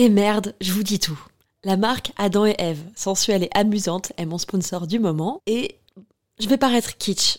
Et merde, je vous dis tout. La marque Adam et Eve, sensuelle et amusante, est mon sponsor du moment et je vais paraître kitsch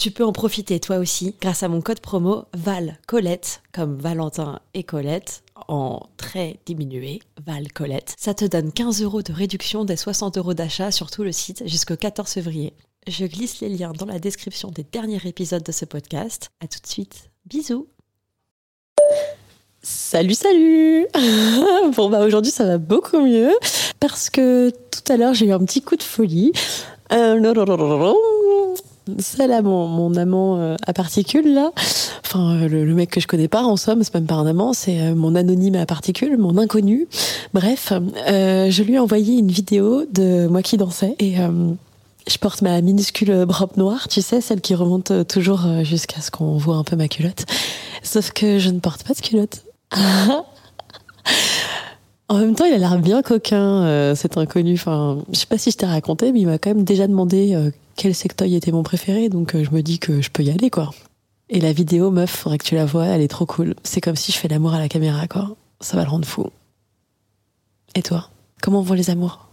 Tu peux en profiter toi aussi grâce à mon code promo Val Colette, comme Valentin et Colette, en très diminué, Val Colette. Ça te donne 15 euros de réduction des 60 euros d'achat sur tout le site jusqu'au 14 février. Je glisse les liens dans la description des derniers épisodes de ce podcast. À tout de suite. Bisous. Salut, salut Bon bah aujourd'hui ça va beaucoup mieux parce que tout à l'heure j'ai eu un petit coup de folie. Euh, c'est là mon, mon amant euh, à particules là. Enfin euh, le, le, mec que je connais pas en somme, c'est même pas un amant, c'est euh, mon anonyme à particules, mon inconnu. Bref, je lui ai envoyé une vidéo de moi qui dansais et je porte ma minuscule robe noire, tu sais, celle qui remonte toujours jusqu'à ce qu'on voit un peu ma culotte. Sauf que je ne porte pas de culotte. En même temps, il a l'air bien coquin, euh, cet inconnu. Enfin, je sais pas si je t'ai raconté, mais il m'a quand même déjà demandé euh, quel sectoy était mon préféré, donc euh, je me dis que je peux y aller, quoi. Et la vidéo, meuf, faudrait que tu la vois, elle est trop cool. C'est comme si je fais l'amour à la caméra, quoi. Ça va le rendre fou. Et toi, comment vont les amours?